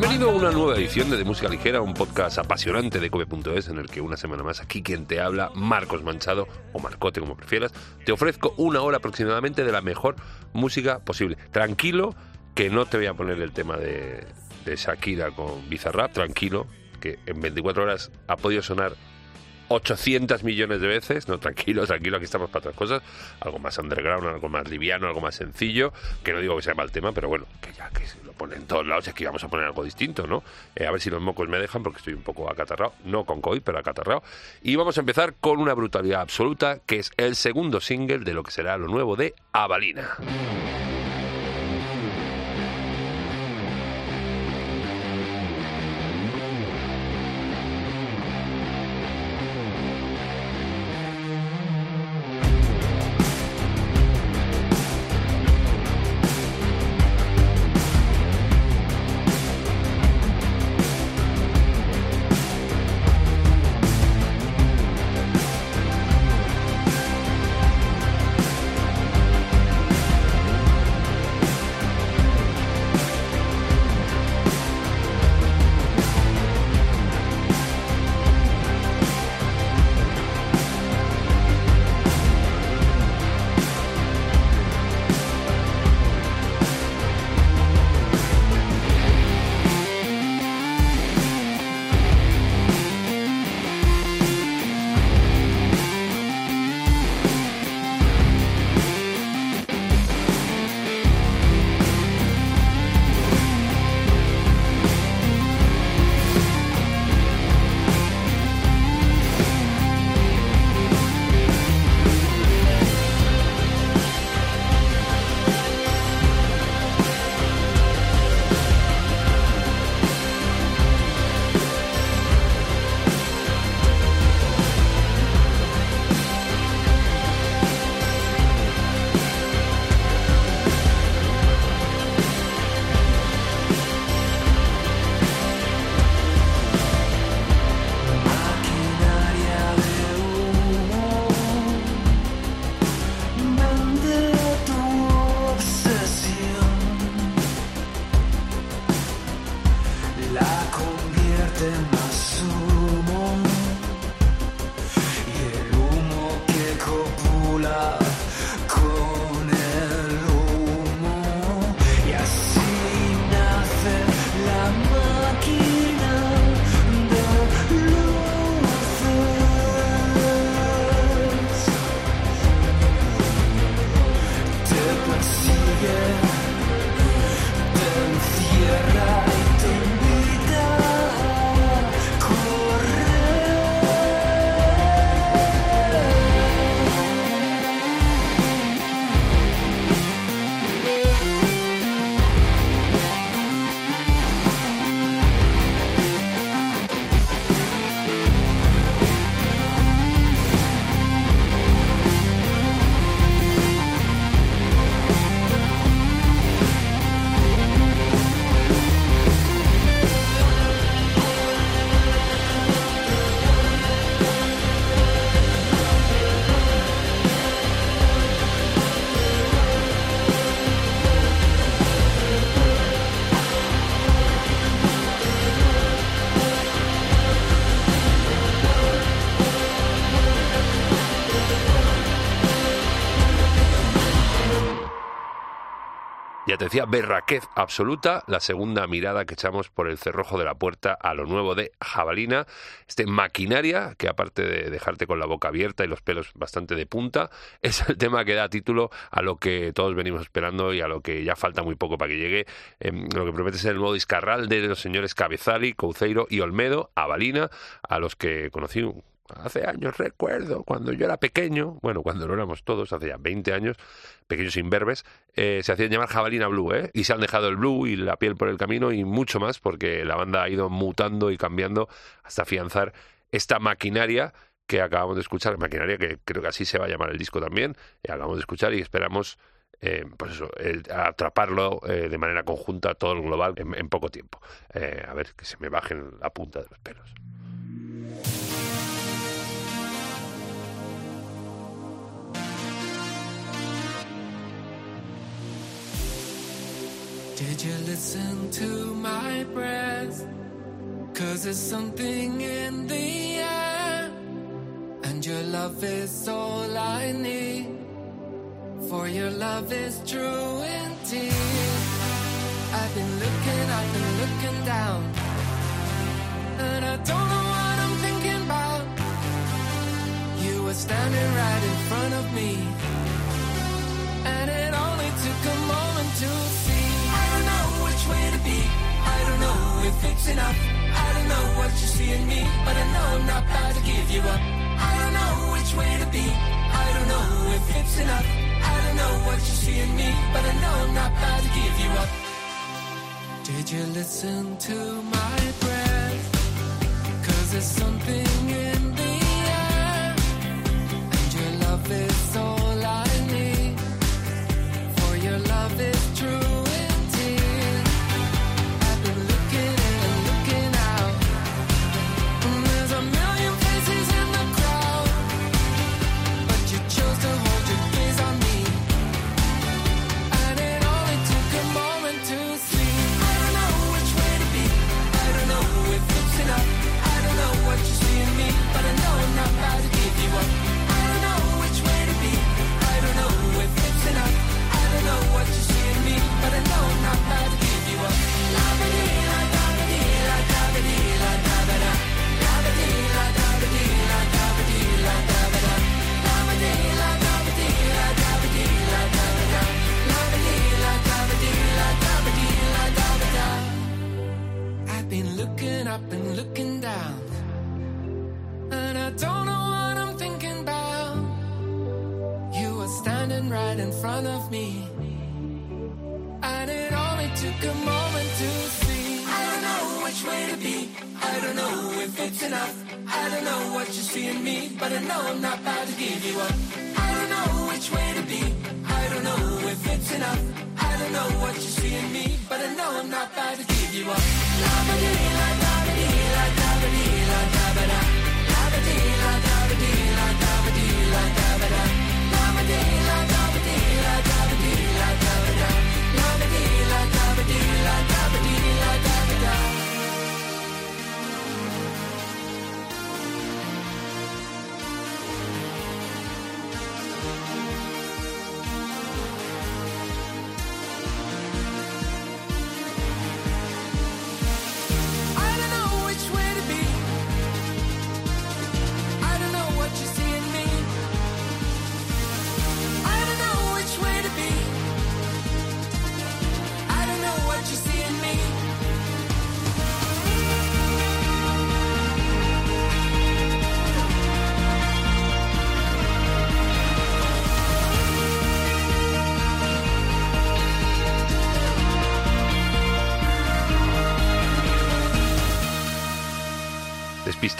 Bienvenido a una nueva edición de, de Música Ligera, un podcast apasionante de Cope.es en el que una semana más aquí quien te habla, Marcos Manchado o Marcote como prefieras, te ofrezco una hora aproximadamente de la mejor música posible. Tranquilo que no te voy a poner el tema de, de Shakira con Bizarrap, tranquilo que en 24 horas ha podido sonar 800 millones de veces. No, tranquilo, tranquilo, aquí estamos para otras cosas. Algo más underground, algo más liviano, algo más sencillo. Que no digo que sea mal tema, pero bueno, que ya que lo ponen en todos lados, es que vamos a poner algo distinto, ¿no? Eh, a ver si los mocos me dejan, porque estoy un poco acatarrado. No con COVID, pero acatarrado. Y vamos a empezar con una brutalidad absoluta, que es el segundo single de lo que será lo nuevo de Avalina. Te decía, berraquez absoluta, la segunda mirada que echamos por el cerrojo de la puerta a lo nuevo de Jabalina, este maquinaria que aparte de dejarte con la boca abierta y los pelos bastante de punta, es el tema que da título a lo que todos venimos esperando y a lo que ya falta muy poco para que llegue, eh, lo que promete ser el nuevo discarral de los señores Cabezali, Couceiro y Olmedo, Jabalina, a los que conocí hace años recuerdo, cuando yo era pequeño, bueno, cuando lo éramos todos, hace ya 20 años, pequeños imberbes, eh, se hacían llamar Jabalina Blue, ¿eh? Y se han dejado el blue y la piel por el camino y mucho más, porque la banda ha ido mutando y cambiando hasta afianzar esta maquinaria que acabamos de escuchar, maquinaria que creo que así se va a llamar el disco también, y acabamos de escuchar y esperamos eh, pues atraparlo eh, de manera conjunta todo el global en, poco tiempo. Eh, a ver, que se me bajen la punta de los pelos. Did you listen to my breath? Cause there's something in the air, and your love is all I need. For your love is true indeed. I've been looking, I've been looking down, and I don't know what I'm thinking about. You were standing right in front of me, and it only took a moment to see. Way to be, I don't know if it's enough. I don't know what you see in me, but I know I'm not about to give you up. I don't know which way to be, I don't know if it's enough. I don't know what you see in me, but I know I'm not about to give you up. Did you listen to my breath? Cause there's something in the air, and your love is all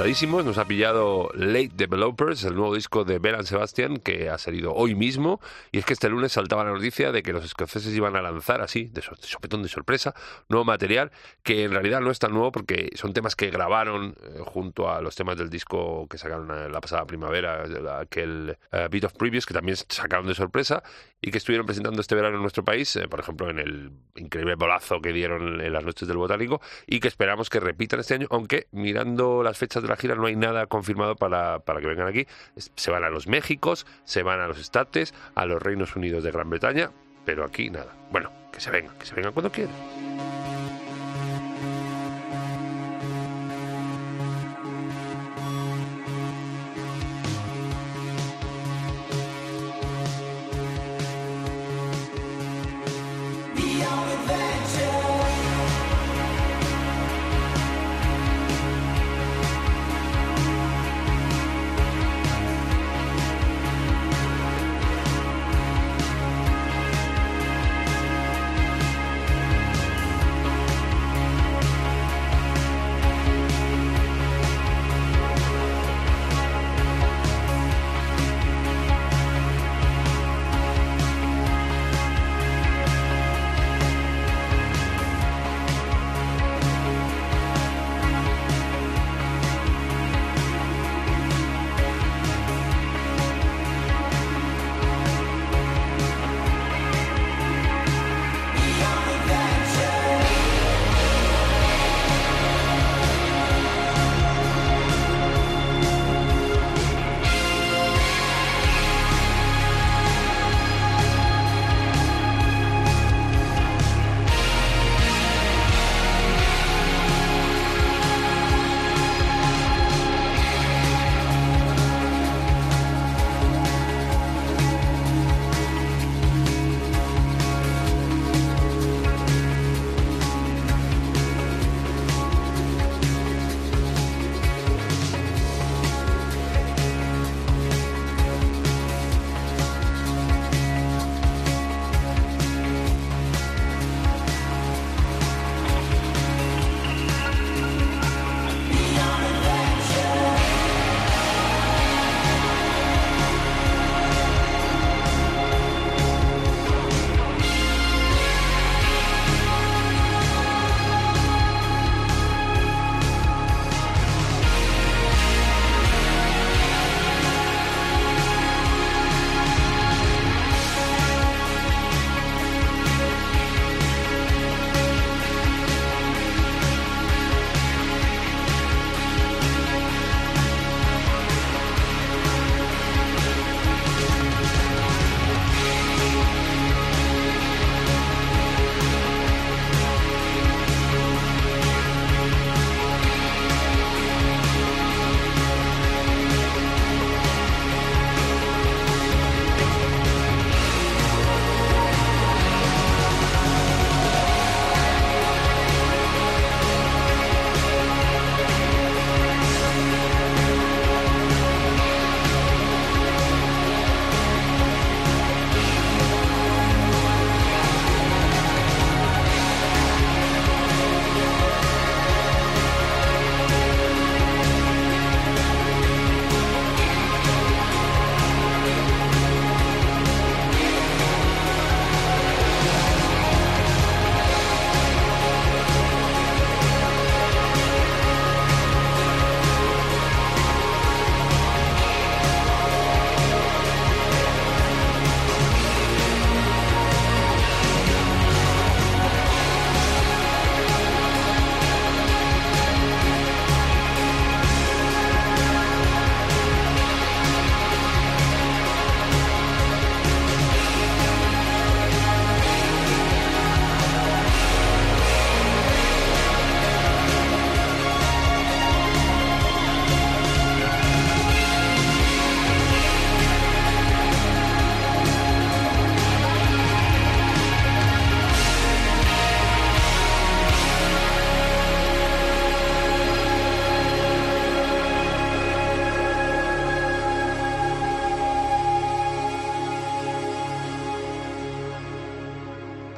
Nos ha pillado Late Developers, el nuevo disco de Belan Sebastian, que ha salido hoy mismo. Y es que este lunes saltaba la noticia de que los escoceses iban a lanzar así, de so- de sopetón de sorpresa, nuevo material, que en realidad no es tan nuevo porque son temas que grabaron eh, junto a los temas del disco que sacaron eh, la pasada primavera, aquel eh, Beat of Previous, que también sacaron de sorpresa y que estuvieron presentando este verano en nuestro país, por ejemplo, en el increíble bolazo que dieron en las noches del Botánico, y que esperamos que repitan este año, aunque mirando las fechas de la gira no hay nada confirmado para, para que vengan aquí. Se van a los Méxicos, se van a los Estates, a los Reinos Unidos de Gran Bretaña, pero aquí nada. Bueno, que se vengan, que se vengan cuando quieran.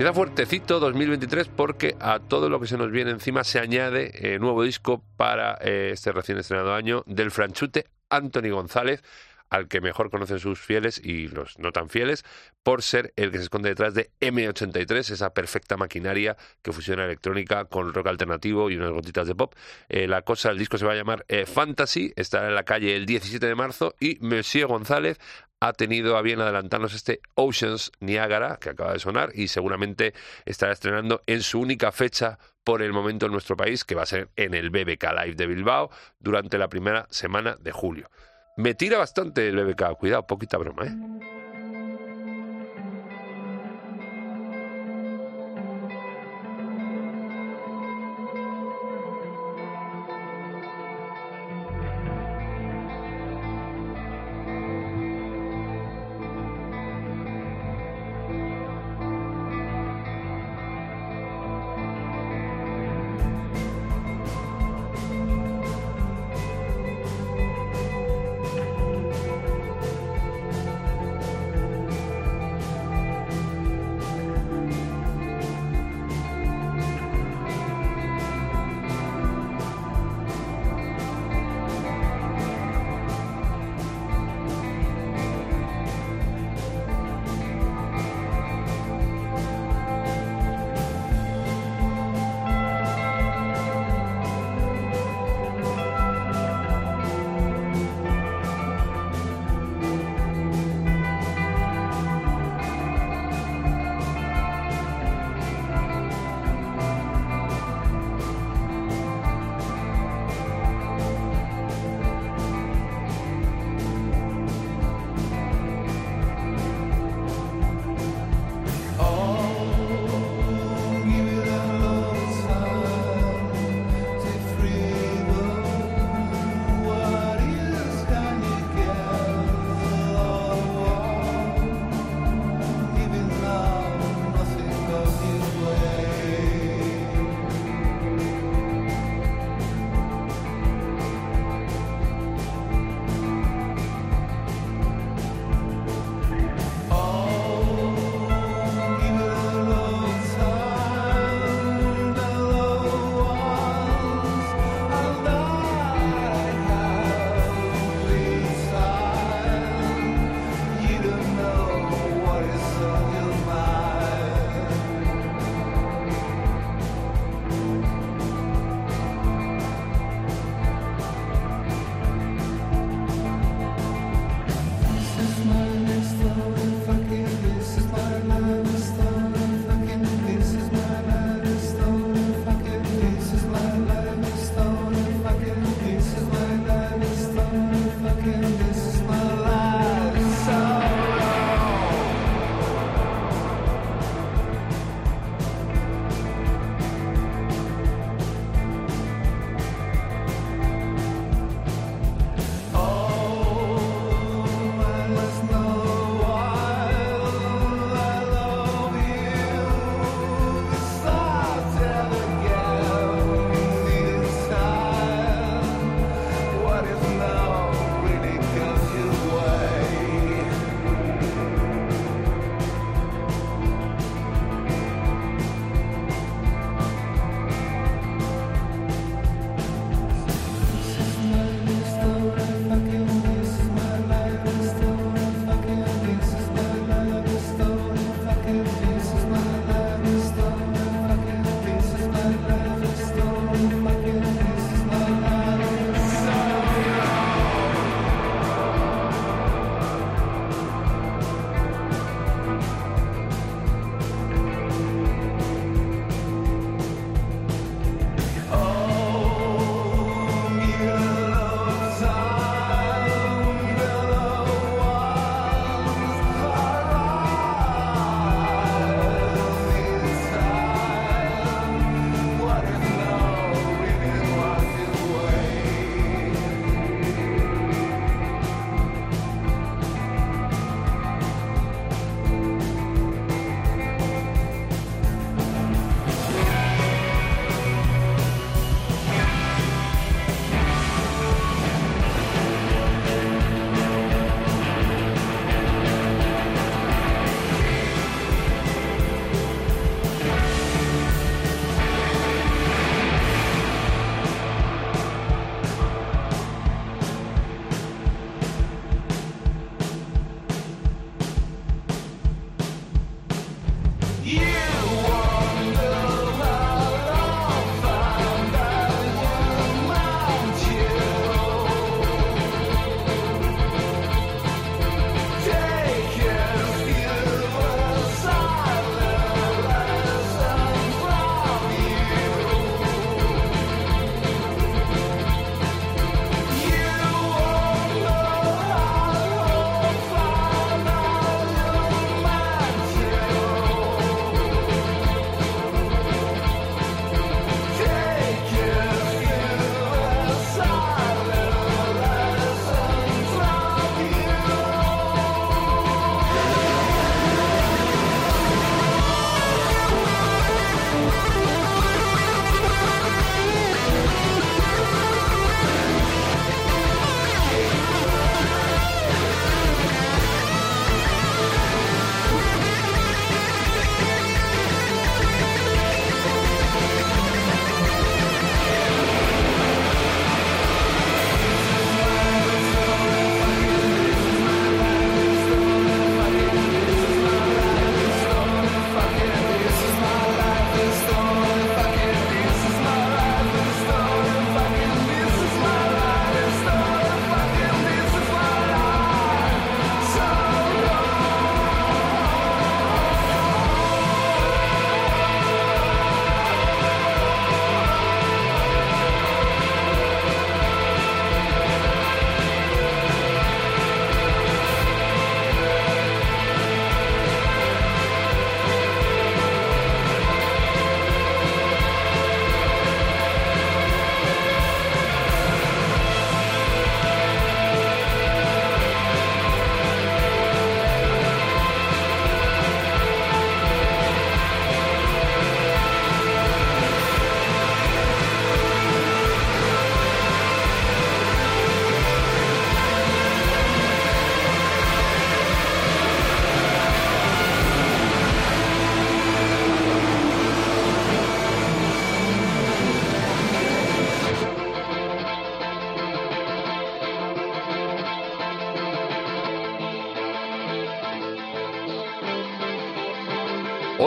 Empieza fuertecito 2023 porque a todo lo que se nos viene encima se añade eh, nuevo disco para eh, este recién estrenado año del franchute Anthony González al que mejor conocen sus fieles y los no tan fieles, por ser el que se esconde detrás de M83, esa perfecta maquinaria que fusiona electrónica con rock alternativo y unas gotitas de pop. Eh, la cosa, el disco se va a llamar Fantasy, estará en la calle el 17 de marzo y Monsieur González ha tenido a bien adelantarnos este Oceans Niagara, que acaba de sonar, y seguramente estará estrenando en su única fecha por el momento en nuestro país, que va a ser en el BBK Live de Bilbao durante la primera semana de julio. Me tira bastante el BBK, cuidado, poquita broma, ¿eh?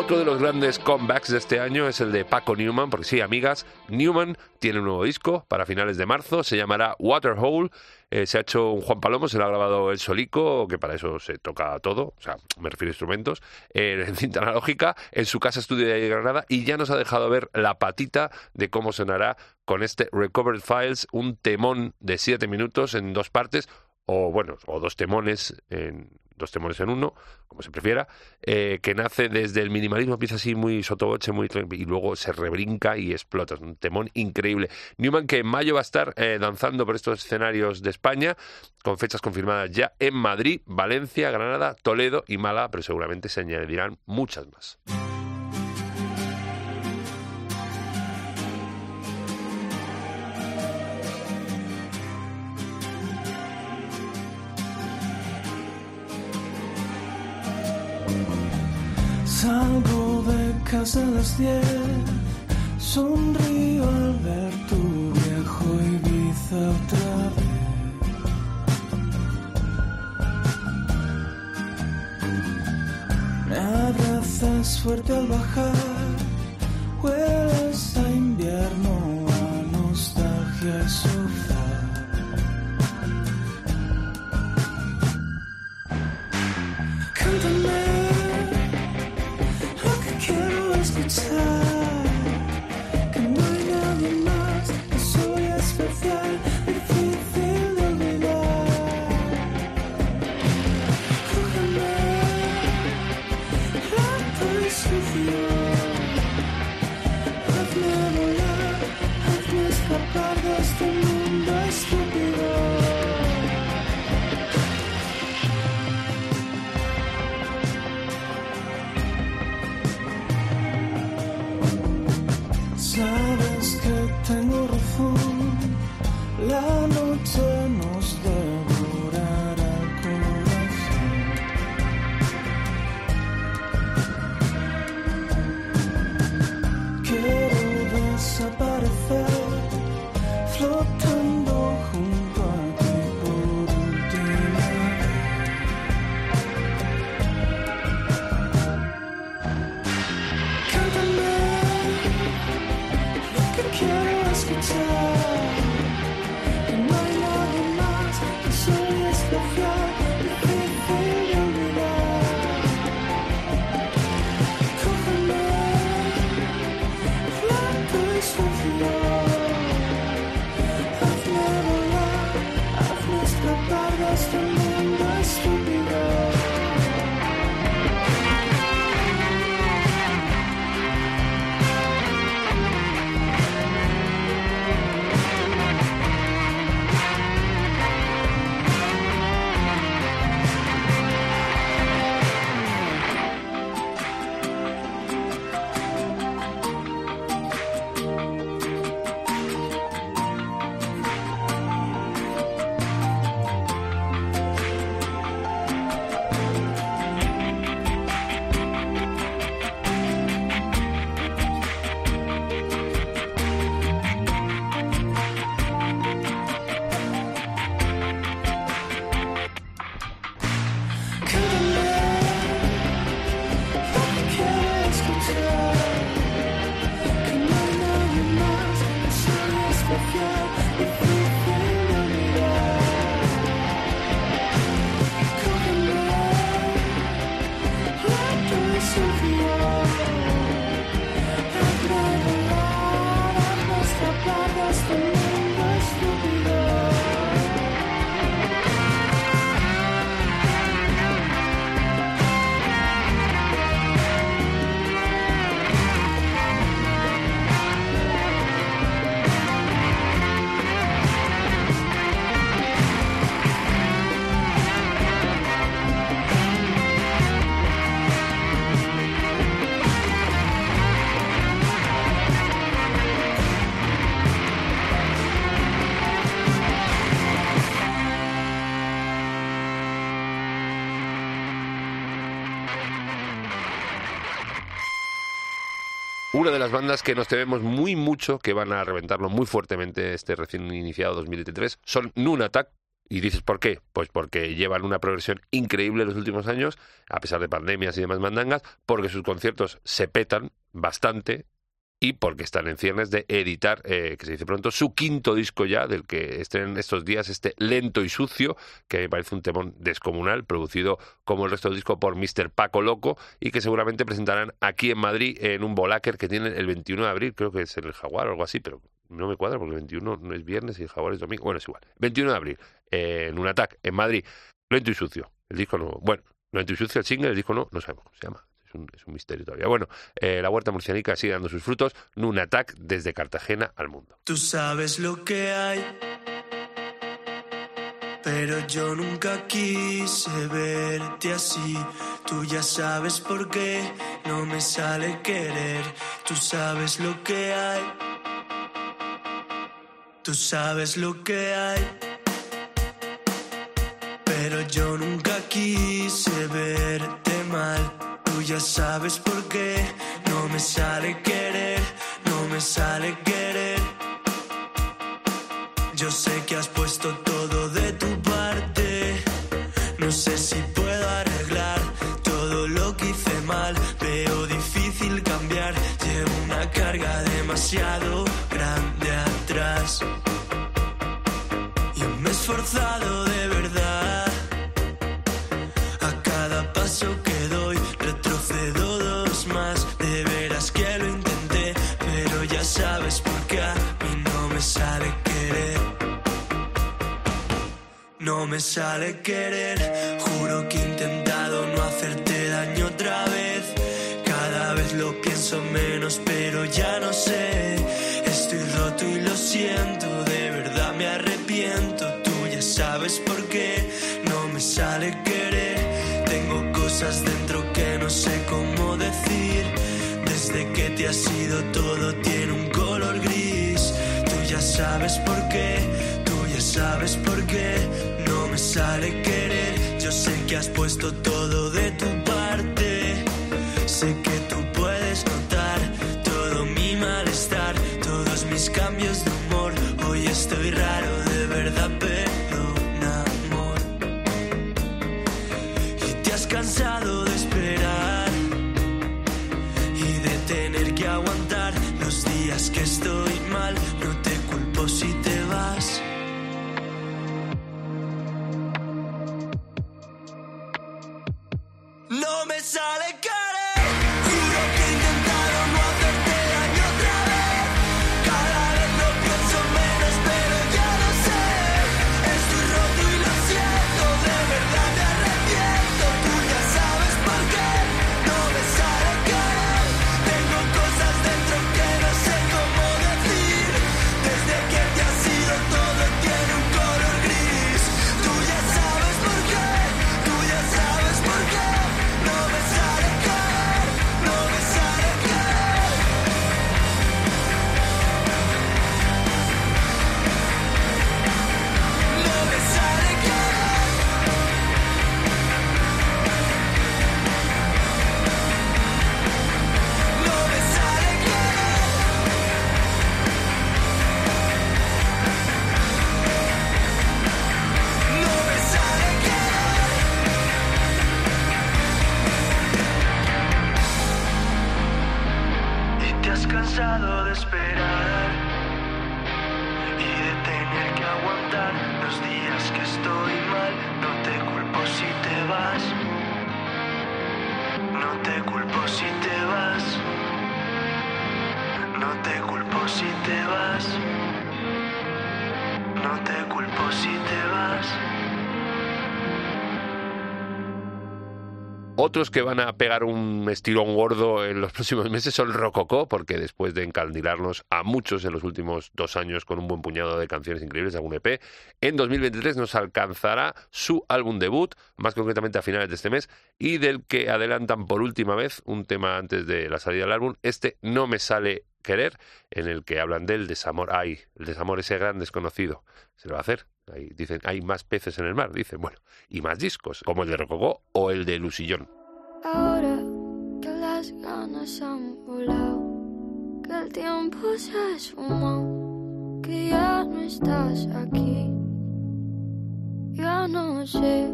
Otro de los grandes comebacks de este año es el de Paco Newman, porque sí, amigas, Newman tiene un nuevo disco para finales de marzo, se llamará Waterhole. Eh, se ha hecho un Juan Palomo, se lo ha grabado el solico, que para eso se toca todo, o sea, me refiero a instrumentos, eh, en cinta analógica, en su casa estudio de Granada, y ya nos ha dejado ver la patita de cómo sonará con este Recovered Files, un temón de siete minutos en dos partes, o bueno, o dos temones en dos temones en uno, como se prefiera, eh, que nace desde el minimalismo, empieza así muy sotoboche, muy y luego se rebrinca y explota. Es un temón increíble. Newman que en mayo va a estar eh, danzando por estos escenarios de España, con fechas confirmadas ya en Madrid, Valencia, Granada, Toledo y Málaga, pero seguramente se añadirán muchas más. Salgo de casa a las diez, sonrío al ver tu viejo Ibiza otra vez. Me abrazas fuerte al bajar, hueles a invierno, a nostalgia y quiero De las bandas que nos tememos muy mucho, que van a reventarlo muy fuertemente este recién iniciado 2023, son Nunatak, ¿Y dices por qué? Pues porque llevan una progresión increíble en los últimos años, a pesar de pandemias y demás mandangas, porque sus conciertos se petan bastante y porque están en ciernes de editar, eh, que se dice pronto, su quinto disco ya, del que estén estos días este lento y sucio, que me parece un temón descomunal, producido como el resto del disco por Mr. Paco Loco, y que seguramente presentarán aquí en Madrid en un Volaker que tienen el 21 de abril, creo que es en el Jaguar o algo así, pero no me cuadra porque el 21 no es viernes y el Jaguar es domingo, bueno, es igual. 21 de abril, eh, en un ataque en Madrid, lento y sucio, el disco no, bueno, lento y sucio el single, el disco no, no sabemos cómo se llama un, es un misterio todavía. Bueno, eh, la huerta murcianica sigue dando sus frutos. Nunatak desde Cartagena al mundo. Tú sabes lo que hay, pero yo nunca quise verte así. Tú ya sabes por qué no me sale querer. Tú sabes lo que hay. Tú sabes lo que hay. Pero yo nunca quise verte mal. Ya sabes por qué no me sale querer, no me sale querer. Yo sé que has puesto todo de tu parte. No sé si puedo arreglar todo lo que hice mal. Veo difícil cambiar. Llevo una carga demasiado grande atrás. No me sale querer, juro que he intentado no hacerte daño otra vez. Cada vez lo pienso menos, pero ya no sé. Estoy roto y lo siento, de verdad me arrepiento. Tú ya sabes por qué no me sale querer. Tengo cosas dentro que no sé cómo decir. Desde que te has ido todo tiene un color gris. Tú ya sabes por qué, tú ya sabes por qué me sale querer. Yo sé que has puesto todo de tu parte. Sé que tú puedes notar todo mi malestar, todos mis cambios de humor. Hoy estoy raro, de verdad, perdona, amor. Y te has cansado Otros que van a pegar un estirón gordo en los próximos meses son Rococó, porque después de encandilarnos a muchos en los últimos dos años con un buen puñado de canciones increíbles de algún EP, en 2023 nos alcanzará su álbum debut, más concretamente a finales de este mes, y del que adelantan por última vez un tema antes de la salida del álbum, este No me sale querer, en el que hablan del desamor. Ay, el desamor ese gran desconocido. Se lo va a hacer. Ahí dicen, hay más peces en el mar, dicen, bueno, y más discos, como el de Rococó o el de Lucillón. Ahora que las ganas han volado, que el tiempo se ha esfumado, que ya no estás aquí. Ya no sé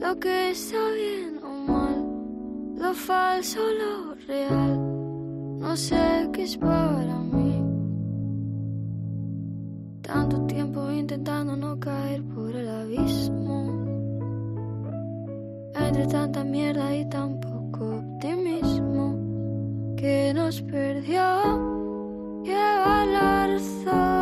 lo que está bien o mal, lo falso, lo real. No sé qué es para mí. Tanto tiempo intentando no caer por el abismo. Tanta mierda y tan poco optimismo que nos perdió. Lleva la razón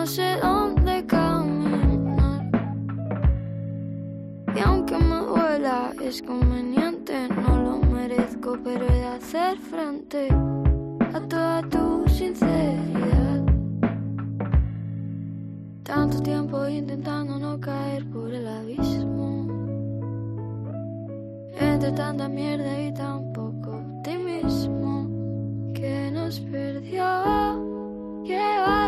No sé dónde caminar. Y aunque me duela, es conveniente. No lo merezco, pero he de hacer frente a toda tu sinceridad. Tanto tiempo intentando no caer por el abismo. Entre tanta mierda y tan poco optimismo que nos perdió. La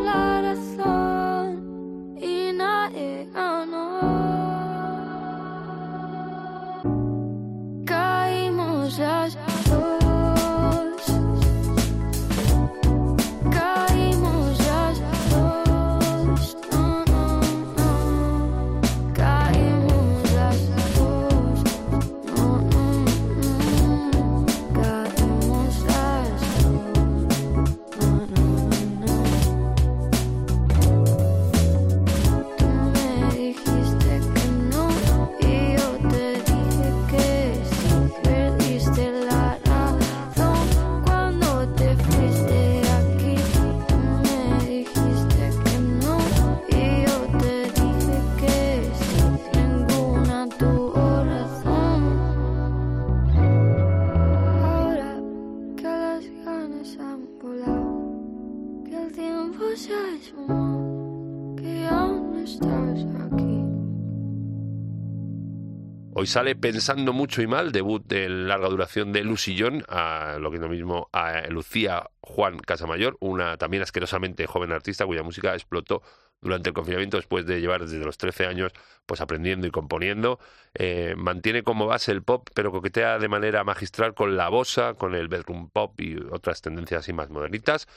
sale Pensando Mucho y Mal, debut de larga duración de Lucillón, a lo que es mismo a Lucía Juan Casamayor, una también asquerosamente joven artista cuya música explotó durante el confinamiento después de llevar desde los 13 años pues aprendiendo y componiendo. Eh, mantiene como base el pop, pero coquetea de manera magistral con la bossa, con el bedroom pop y otras tendencias así más modernitas.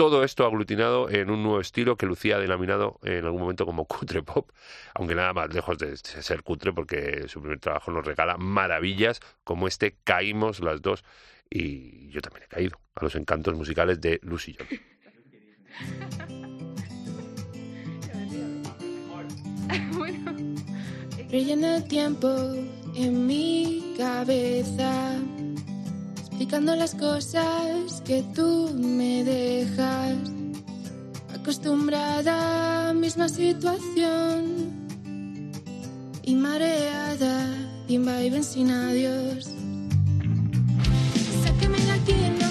Todo esto aglutinado en un nuevo estilo que Lucía denominado en algún momento como cutre pop, aunque nada más lejos de ser cutre porque su primer trabajo nos regala maravillas como este Caímos las dos. Y yo también he caído a los encantos musicales de Lucy John. Relleno el tiempo en mi cabeza, explicando las cosas que tú me dejas. Acostumbrada a misma situación y mareada y en sin adiós. Sáqueme aquí,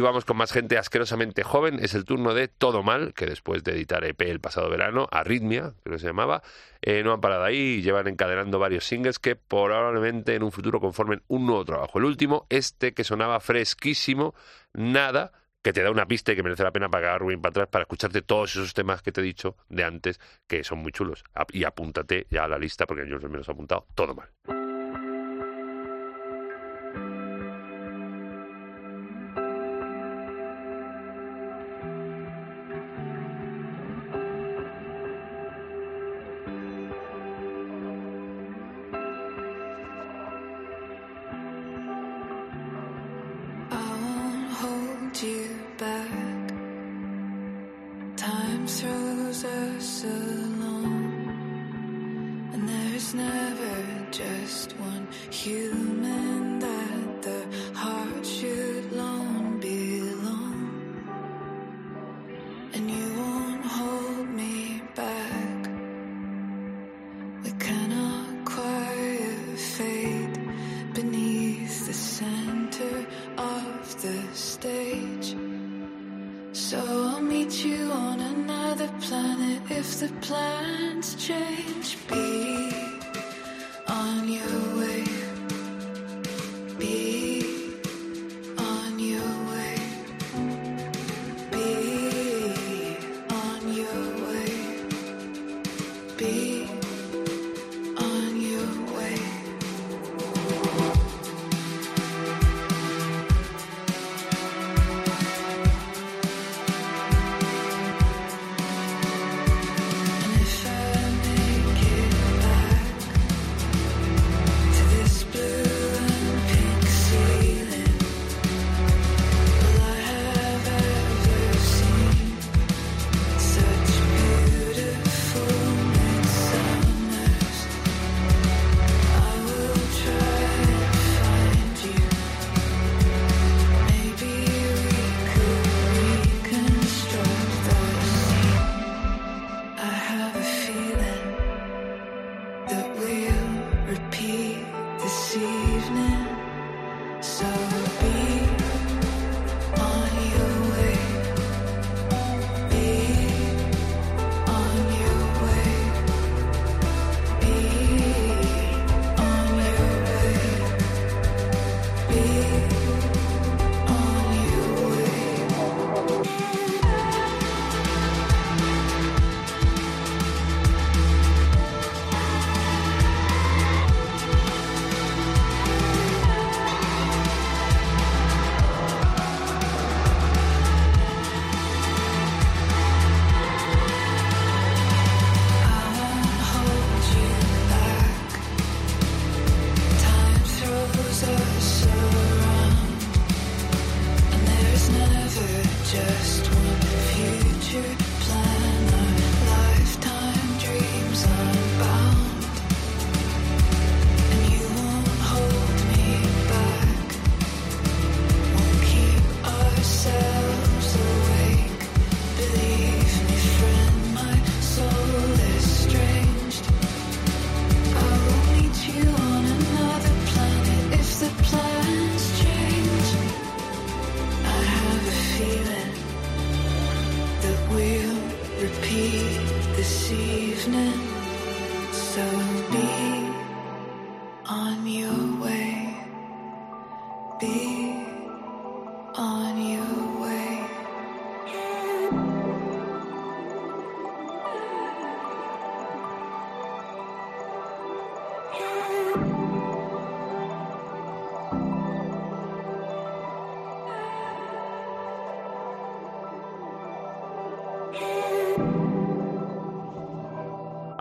Y vamos con más gente asquerosamente joven. Es el turno de Todo Mal, que después de editar EP el pasado verano, Arritmia, creo que se llamaba, eh, no han parado ahí y llevan encadenando varios singles que probablemente en un futuro conformen un nuevo trabajo. El último, este que sonaba fresquísimo, nada, que te da una pista y que merece la pena pagar Rubén para atrás para escucharte todos esos temas que te he dicho de antes, que son muy chulos. Y apúntate ya a la lista, porque yo me los he apuntado, todo mal.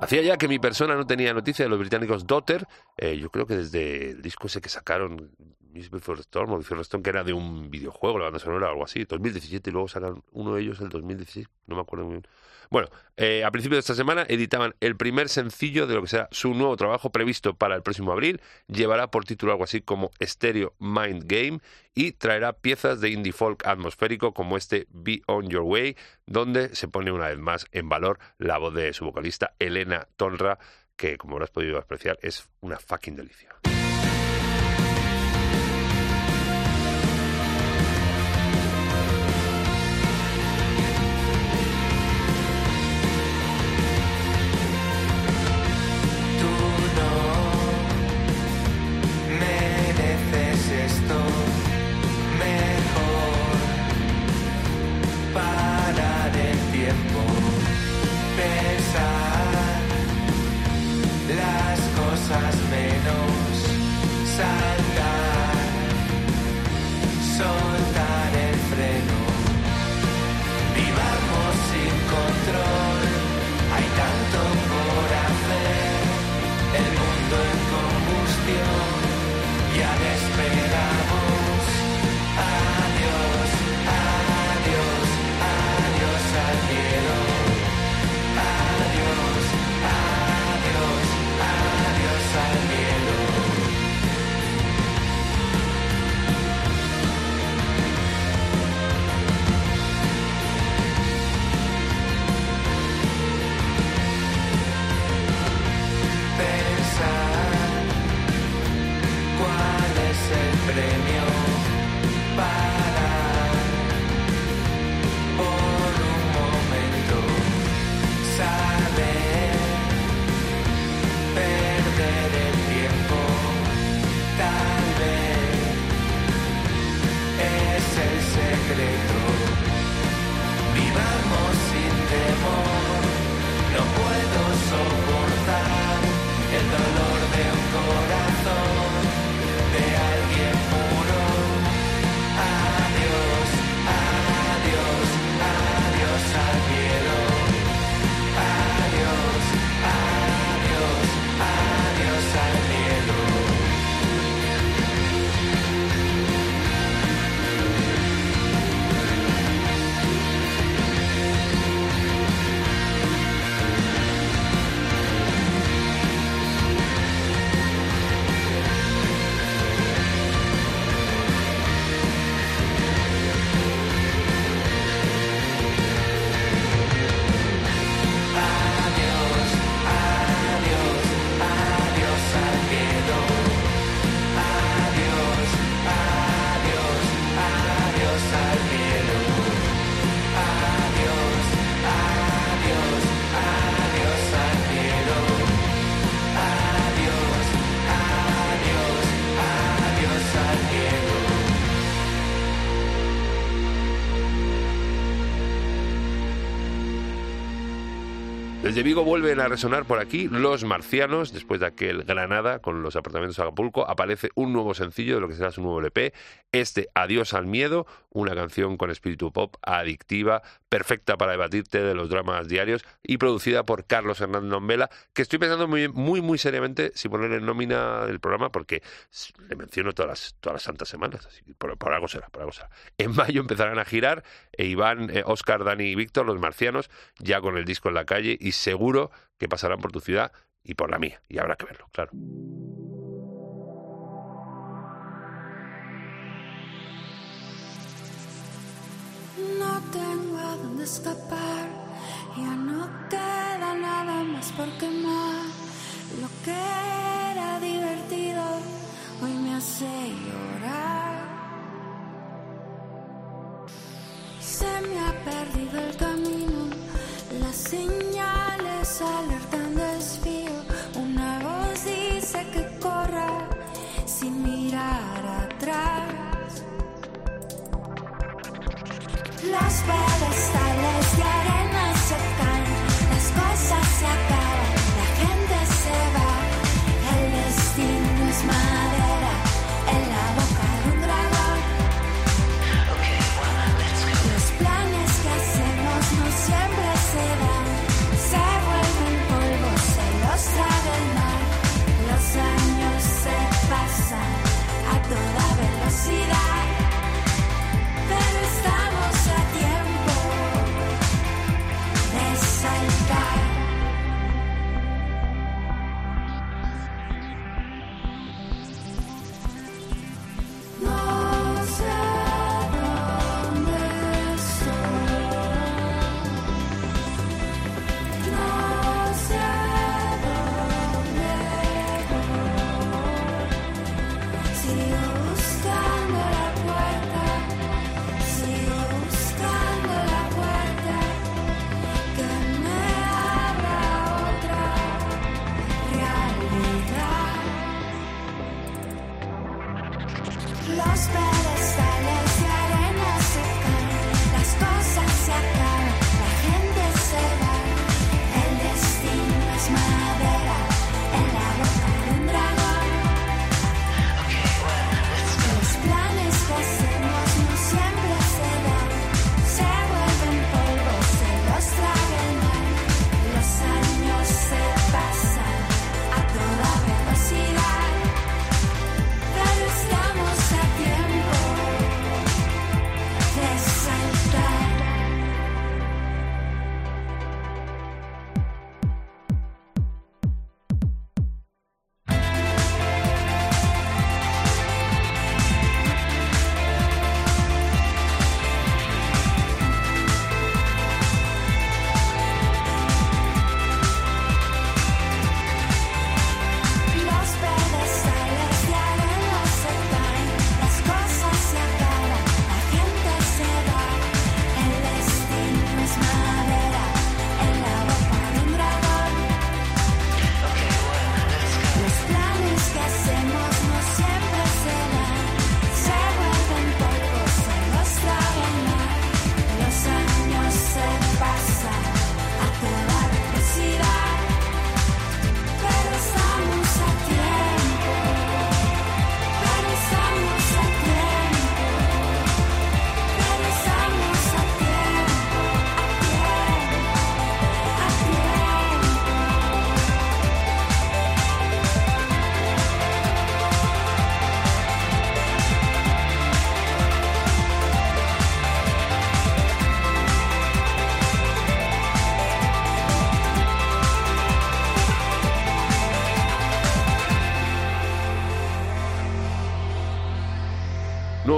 Hacía ya que mi persona no tenía noticia de los británicos Daughter. eh, yo creo que desde el disco ese que sacaron, Miss Before Storm o Before Storm, que era de un videojuego, la banda sonora o algo así, 2017, y luego sacaron uno de ellos el 2016, no me acuerdo muy bien. Bueno, eh, a principios de esta semana editaban el primer sencillo de lo que será su nuevo trabajo previsto para el próximo abril. Llevará por título algo así como Stereo Mind Game y traerá piezas de indie folk atmosférico como este Be On Your Way, donde se pone una vez más en valor la voz de su vocalista Elena Tonra, que como habrás podido apreciar es una fucking delicia. Desde Vigo vuelven a resonar por aquí Los Marcianos, después de aquel Granada con los apartamentos de Acapulco, aparece un nuevo sencillo de lo que será su nuevo LP, este Adiós al Miedo, una canción con espíritu pop adictiva, perfecta para debatirte de los dramas diarios y producida por Carlos Hernández Nombela, que estoy pensando muy, muy, muy seriamente si poner en nómina del programa porque le menciono todas las, todas las santas semanas, por, algo será, por algo será. En mayo empezarán a girar e Iván, eh, Oscar, Dani y Víctor, los marcianos, ya con el disco en la calle y seguro que pasarán por tu ciudad y por la mía. Y habrá que verlo, claro. No tengo a dónde escapar, ya no queda nada más por quemar. Lo que era divertido hoy me hace llorar. Se me ha perdido el camino, las señales alertan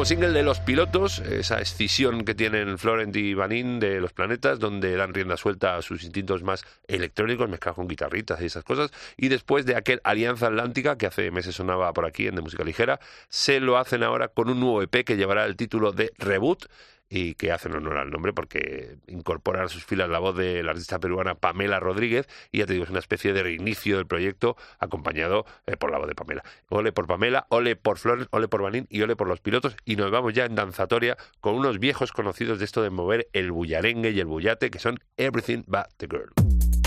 Single de Los Pilotos, esa escisión que tienen Florent y Vanin de Los Planetas, donde dan rienda suelta a sus instintos más electrónicos, mezclados con guitarritas y esas cosas. Y después de aquel Alianza Atlántica, que hace meses sonaba por aquí en De Música Ligera, se lo hacen ahora con un nuevo EP que llevará el título de Reboot y que hacen honor al nombre porque incorporan a sus filas la voz de la artista peruana Pamela Rodríguez y ya te digo, es una especie de reinicio del proyecto acompañado eh, por la voz de Pamela. Ole por Pamela, ole por Flores, ole por Banín y ole por los pilotos y nos vamos ya en danzatoria con unos viejos conocidos de esto de mover el bullarengue y el bullate que son Everything But The Girl.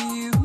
You.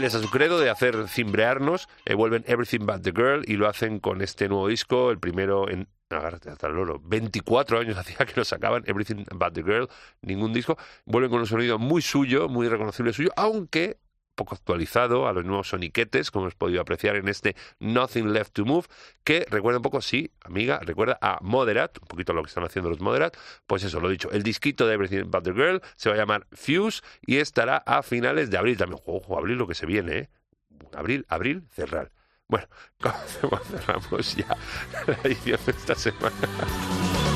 Fieles a su credo de hacer cimbrearnos, eh, vuelven Everything But The Girl y lo hacen con este nuevo disco, el primero en... Agárrate hasta el loro. 24 años hacía que lo sacaban, Everything But The Girl, ningún disco. Vuelven con un sonido muy suyo, muy reconocible suyo, aunque poco actualizado a los nuevos soniquetes, como hemos podido apreciar en este Nothing Left to Move, que recuerda un poco, sí, amiga, recuerda a Moderate, un poquito lo que están haciendo los Moderate, pues eso, lo dicho, el disquito de Everything But The Girl se va a llamar Fuse y estará a finales de abril también. Ojo, abril lo que se viene, ¿eh? Abril, abril, cerrar. Bueno, cerramos ya la edición de esta semana.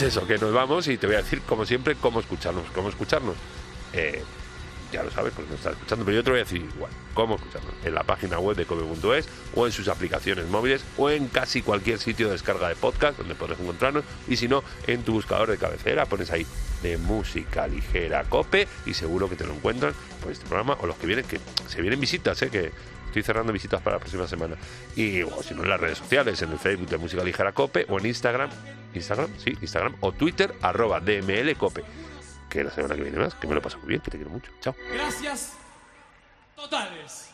Pues eso, que nos vamos y te voy a decir, como siempre, cómo escucharnos. ¿Cómo escucharnos? Eh, ya lo sabes porque nos estás escuchando, pero yo te voy a decir igual, cómo escucharnos. En la página web de cope.es o en sus aplicaciones móviles o en casi cualquier sitio de descarga de podcast donde podrás encontrarnos. Y si no, en tu buscador de cabecera pones ahí de música ligera cope y seguro que te lo encuentran por este programa o los que vienen, que se vienen visitas, ¿eh? que estoy cerrando visitas para la próxima semana. Y si no, en las redes sociales, en el Facebook de Música Ligera Cope o en Instagram, Instagram, sí, Instagram o Twitter, arroba DML Cope. Que la semana que viene más, que me lo paso muy bien, que te quiero mucho. Chao. Gracias totales.